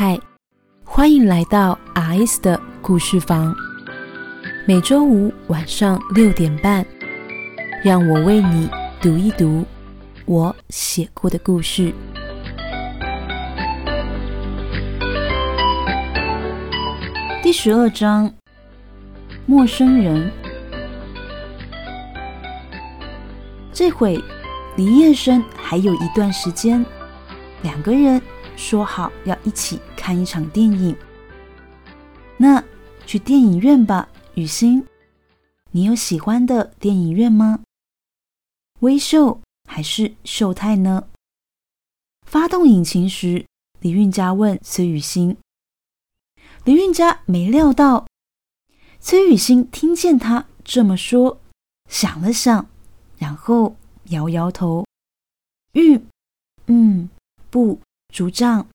嗨，欢迎来到 R.S 的故事房。每周五晚上六点半，让我为你读一读我写过的故事。第十二章：陌生人。这会离夜深还有一段时间，两个人说好要一起看一场电影。那去电影院吧。雨欣，你有喜欢的电影院吗？微秀还是秀泰呢？发动引擎时，李运家问崔雨欣。李运家没料到崔雨欣听见他这么说，想了想，然后摇摇头。嗯嗯，不，组长。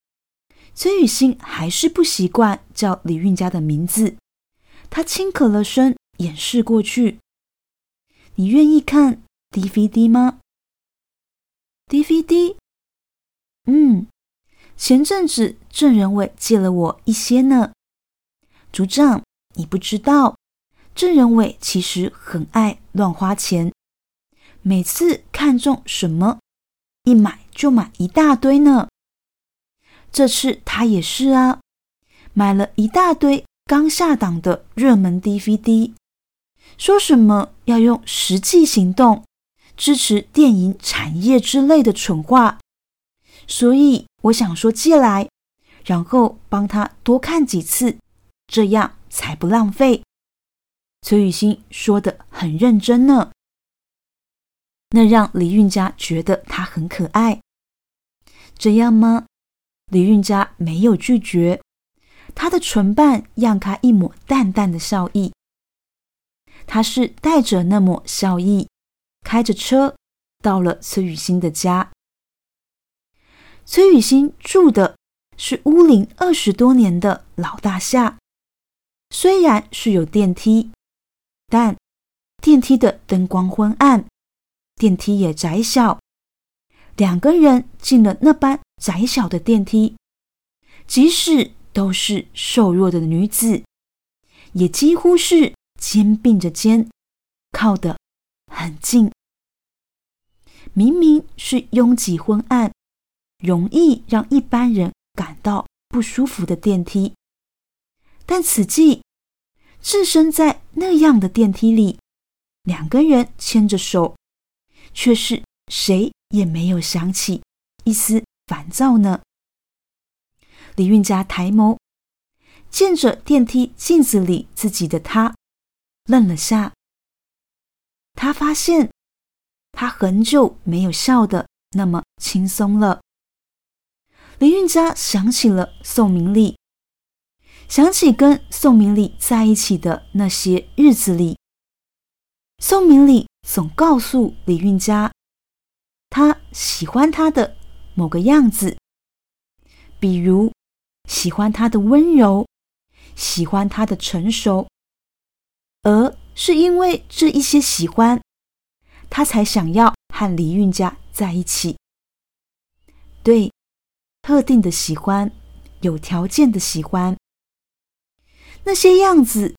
崔雨欣还是不习惯叫李运家的名字。他轻咳了声，掩饰过去。你愿意看 DVD 吗？DVD？嗯，前阵子郑仁伟借了我一些呢。组长，你不知道，郑仁伟其实很爱乱花钱，每次看中什么，一买就买一大堆呢。这次他也是啊，买了一大堆。刚下档的热门 DVD，说什么要用实际行动支持电影产业之类的蠢话，所以我想说借来，然后帮他多看几次，这样才不浪费。崔雨欣说的很认真呢，那让李运家觉得他很可爱。这样吗？李运家没有拒绝。他的唇瓣漾开一抹淡淡的笑意。他是带着那抹笑意，开着车到了崔雨欣的家。崔雨欣住的是屋龄二十多年的老大厦，虽然是有电梯，但电梯的灯光昏暗，电梯也窄小。两个人进了那般窄小的电梯，即使都是瘦弱的女子，也几乎是肩并着肩，靠得很近。明明是拥挤昏暗、容易让一般人感到不舒服的电梯，但此际置身在那样的电梯里，两个人牵着手，却是谁也没有想起一丝烦躁呢。李运家抬眸，见着电梯镜子里自己的他，愣了下。他发现，他很久没有笑得那么轻松了。李运家想起了宋明礼，想起跟宋明礼在一起的那些日子里，宋明礼总告诉李运家，他喜欢他的某个样子，比如。喜欢他的温柔，喜欢他的成熟，而是因为这一些喜欢，他才想要和李运家在一起。对，特定的喜欢，有条件的喜欢，那些样子，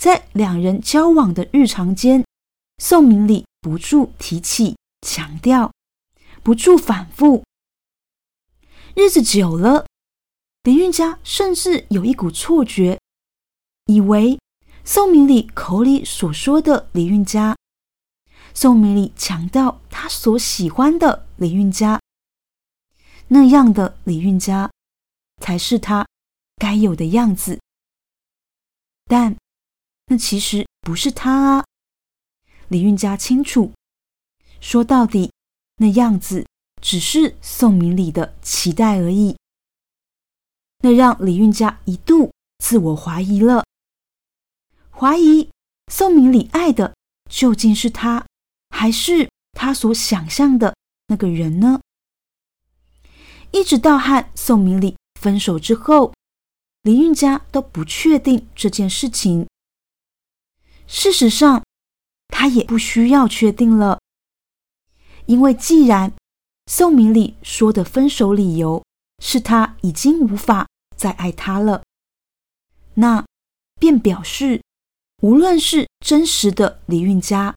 在两人交往的日常间，宋明礼不住提起、强调，不住反复，日子久了。李韵家甚至有一股错觉，以为宋明礼口里所说的李韵家，宋明礼强调他所喜欢的李韵家，那样的李韵家才是他该有的样子。但那其实不是他啊！李运家清楚，说到底，那样子只是宋明礼的期待而已。那让李运家一度自我怀疑了，怀疑宋明礼爱的究竟是他，还是他所想象的那个人呢？一直到和宋明礼分手之后，李运家都不确定这件事情。事实上，他也不需要确定了，因为既然宋明礼说的分手理由。是他已经无法再爱他了。那便表示，无论是真实的李运家，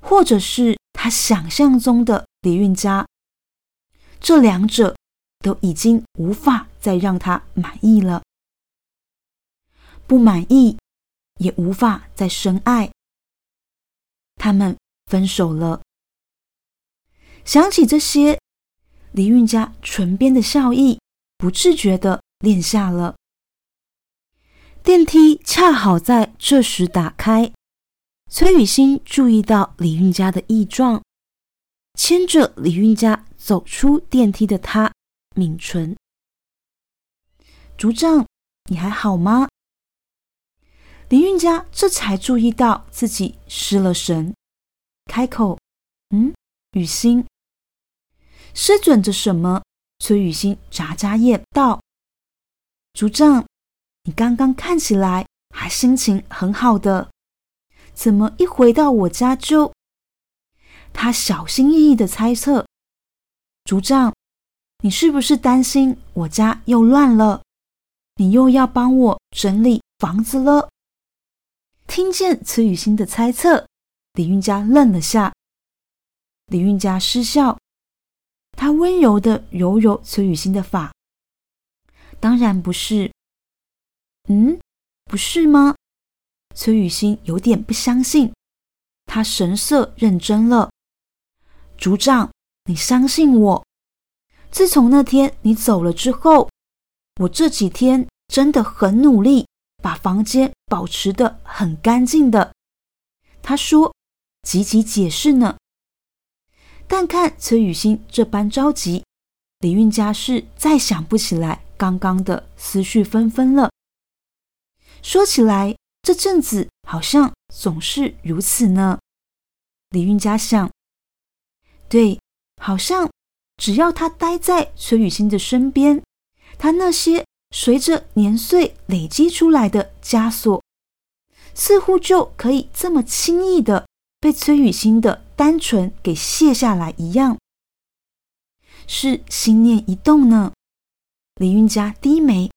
或者是他想象中的李运家，这两者都已经无法再让他满意了。不满意，也无法再深爱。他们分手了。想起这些，李运家唇边的笑意不自觉的敛下了。电梯恰好在这时打开，崔雨欣注意到李运家的异状，牵着李运家走出电梯的他抿唇：“组长，你还好吗？”李运家这才注意到自己失了神，开口：“嗯，雨欣。”失准着什么？崔雨欣眨眨眼道：“组长，你刚刚看起来还心情很好的，怎么一回到我家就……”他小心翼翼的猜测：“组长，你是不是担心我家又乱了？你又要帮我整理房子了？”听见崔雨欣的猜测，李运家愣了下。李运家失笑，他温柔的揉揉崔雨欣的发。当然不是。嗯，不是吗？崔雨欣有点不相信，他神色认真了。组长，你相信我。自从那天你走了之后，我这几天真的很努力。把房间保持的很干净的，他说，吉吉解释呢。但看崔雨欣这般着急，李运家是再想不起来刚刚的思绪纷纷了。说起来，这阵子好像总是如此呢。李运家想，对，好像只要他待在崔雨欣的身边，他那些。随着年岁累积出来的枷锁，似乎就可以这么轻易的被崔雨欣的单纯给卸下来一样。是心念一动呢？李运家低眉，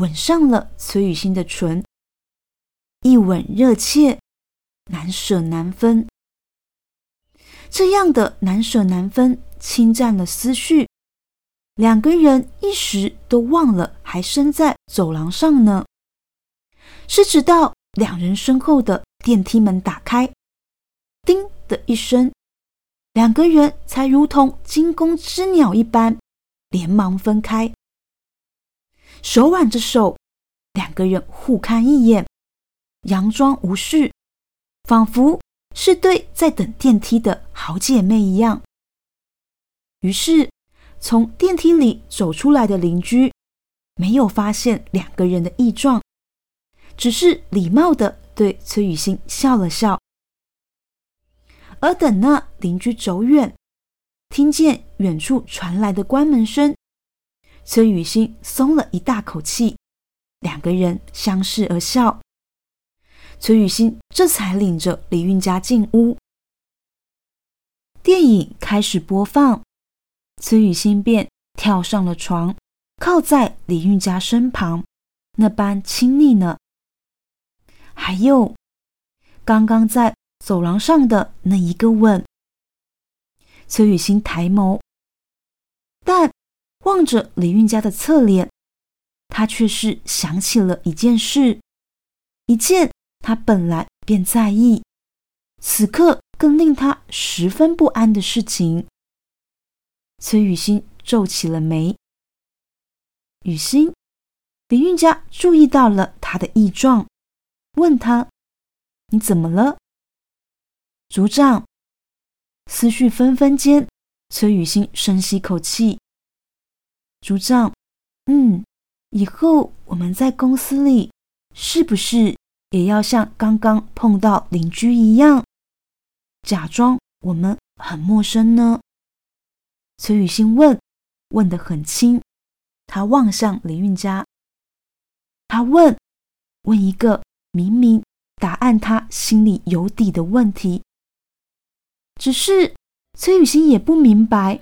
吻上了崔雨欣的唇，一吻热切，难舍难分。这样的难舍难分，侵占了思绪。两个人一时都忘了还身在走廊上呢，是直到两人身后的电梯门打开，的一声，两个人才如同惊弓之鸟一般，连忙分开，手挽着手，两个人互看一眼，佯装无事，仿佛是对在等电梯的好姐妹一样。于是。从电梯里走出来的邻居没有发现两个人的异状，只是礼貌的对崔雨欣笑了笑。而等那邻居走远，听见远处传来的关门声，崔雨欣松了一大口气，两个人相视而笑。崔雨欣这才领着李运家进屋，电影开始播放。崔雨欣便跳上了床，靠在李运家身旁，那般亲昵呢。还有刚刚在走廊上的那一个吻，崔雨欣抬眸，但望着李运家的侧脸，他却是想起了一件事，一件他本来便在意，此刻更令他十分不安的事情。崔雨欣皱起了眉。雨欣，李运家注意到了他的异状，问他：“你怎么了？”组长，思绪纷纷间，崔雨欣深吸口气。组长，嗯，以后我们在公司里是不是也要像刚刚碰到邻居一样，假装我们很陌生呢？崔雨欣问，问得很轻。他望向李运家，他问，问一个明明答案他心里有底的问题。只是崔雨欣也不明白，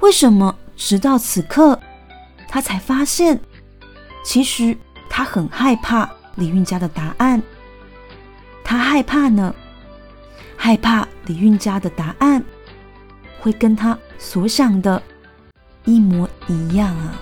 为什么直到此刻，他才发现其实他很害怕李运家的答案，他害怕呢，害怕李运家的答案会跟他所想的一模一样啊。